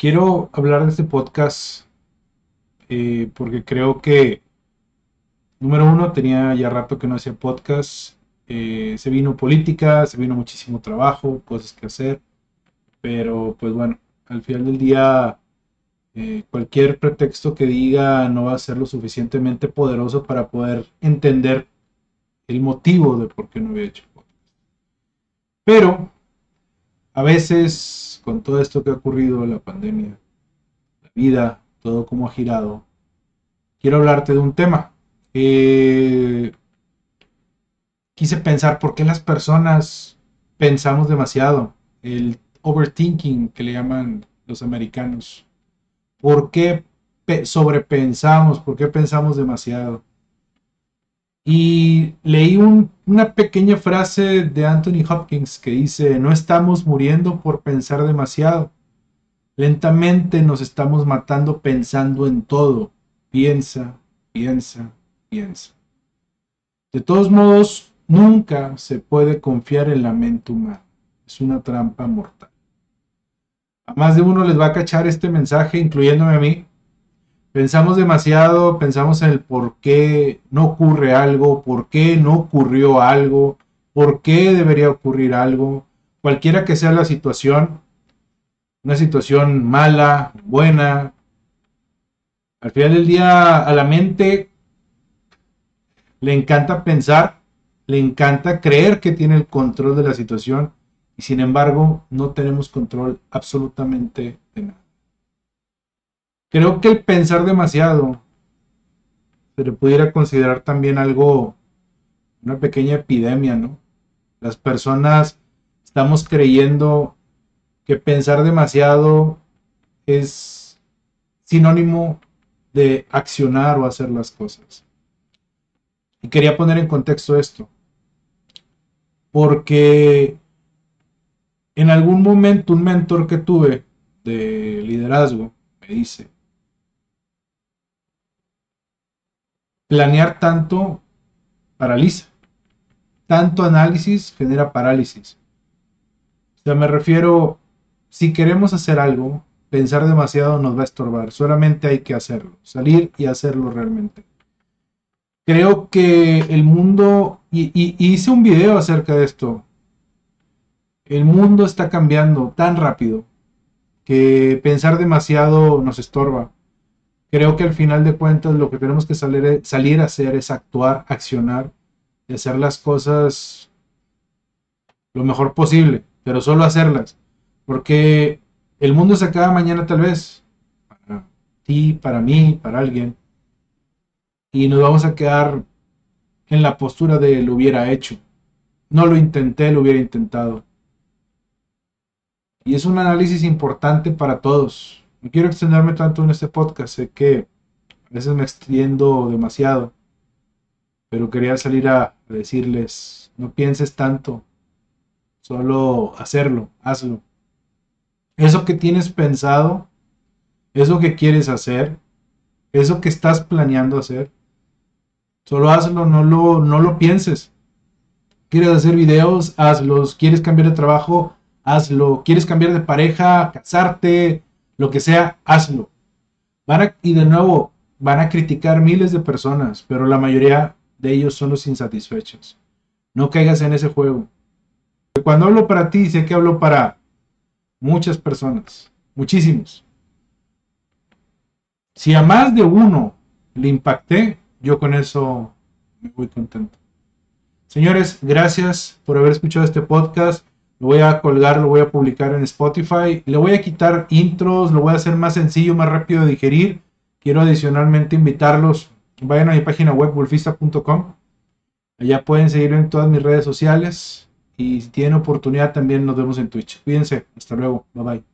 quiero hablar de este podcast eh, porque creo que, número uno, tenía ya rato que no hacía podcast. Eh, se vino política, se vino muchísimo trabajo, cosas que hacer. Pero pues bueno, al final del día, eh, cualquier pretexto que diga no va a ser lo suficientemente poderoso para poder entender el motivo de por qué no había hecho podcast. Pero a veces, con todo esto que ha ocurrido, la pandemia, la vida, todo como ha girado, quiero hablarte de un tema. Eh, quise pensar por qué las personas pensamos demasiado, el overthinking que le llaman los americanos. ¿Por qué sobrepensamos? ¿Por qué pensamos demasiado? Y leí una pequeña frase de Anthony Hopkins que dice, no estamos muriendo por pensar demasiado. Lentamente nos estamos matando pensando en todo. Piensa, piensa, piensa. De todos modos, nunca se puede confiar en la mente humana. Es una trampa mortal. A más de uno les va a cachar este mensaje, incluyéndome a mí, Pensamos demasiado, pensamos en el por qué no ocurre algo, por qué no ocurrió algo, por qué debería ocurrir algo, cualquiera que sea la situación, una situación mala, buena. Al final del día a la mente le encanta pensar, le encanta creer que tiene el control de la situación y sin embargo no tenemos control absolutamente de nada. Creo que el pensar demasiado se le pudiera considerar también algo, una pequeña epidemia, ¿no? Las personas estamos creyendo que pensar demasiado es sinónimo de accionar o hacer las cosas. Y quería poner en contexto esto, porque en algún momento un mentor que tuve de liderazgo me dice, planear tanto paraliza. Tanto análisis genera parálisis. O sea, me refiero, si queremos hacer algo, pensar demasiado nos va a estorbar. Solamente hay que hacerlo, salir y hacerlo realmente. Creo que el mundo, y, hice un video acerca de esto, el mundo está cambiando tan rápido que pensar demasiado nos estorba creo que al final de cuentas lo que tenemos que salir, a hacer es actuar, accionar y hacer las cosas lo mejor posible, pero solo hacerlas. Porque el mundo se acaba mañana tal vez, para ti, para mí, para alguien, y nos vamos a quedar en la postura de lo hubiera hecho. No lo intenté, lo hubiera intentado. Y es un análisis importante para todos no quiero extenderme tanto en este podcast, sé que a veces me extiendo demasiado, pero quería salir a decirles, no pienses tanto, solo hacerlo, hazlo. Eso que tienes pensado, eso que quieres hacer, eso que estás planeando hacer, solo hazlo, no lo, no lo pienses. ¿Quieres hacer videos? Hazlos. ¿Quieres cambiar de trabajo? Hazlo. ¿Quieres cambiar de pareja? ¿Casarte? Lo que sea, hazlo. Van y de nuevo, van a criticar miles de personas, pero la mayoría de ellos son los insatisfechos. No caigas en ese juego. Cuando hablo para ti, sé que hablo para muchas personas, muchísimos. Si a más de uno le impacté, yo con eso me voy contento. Señores, gracias por haber escuchado este podcast. Lo voy a colgar, lo voy a publicar en Spotify. Le voy a quitar intros, lo voy a hacer más sencillo, más rápido de digerir. Quiero adicionalmente invitarlos. Vayan a mi página web wolfista.com. Allá pueden seguirme en todas mis redes sociales. Y si tienen oportunidad también nos vemos en Twitch. Cuídense. Hasta luego. Bye bye.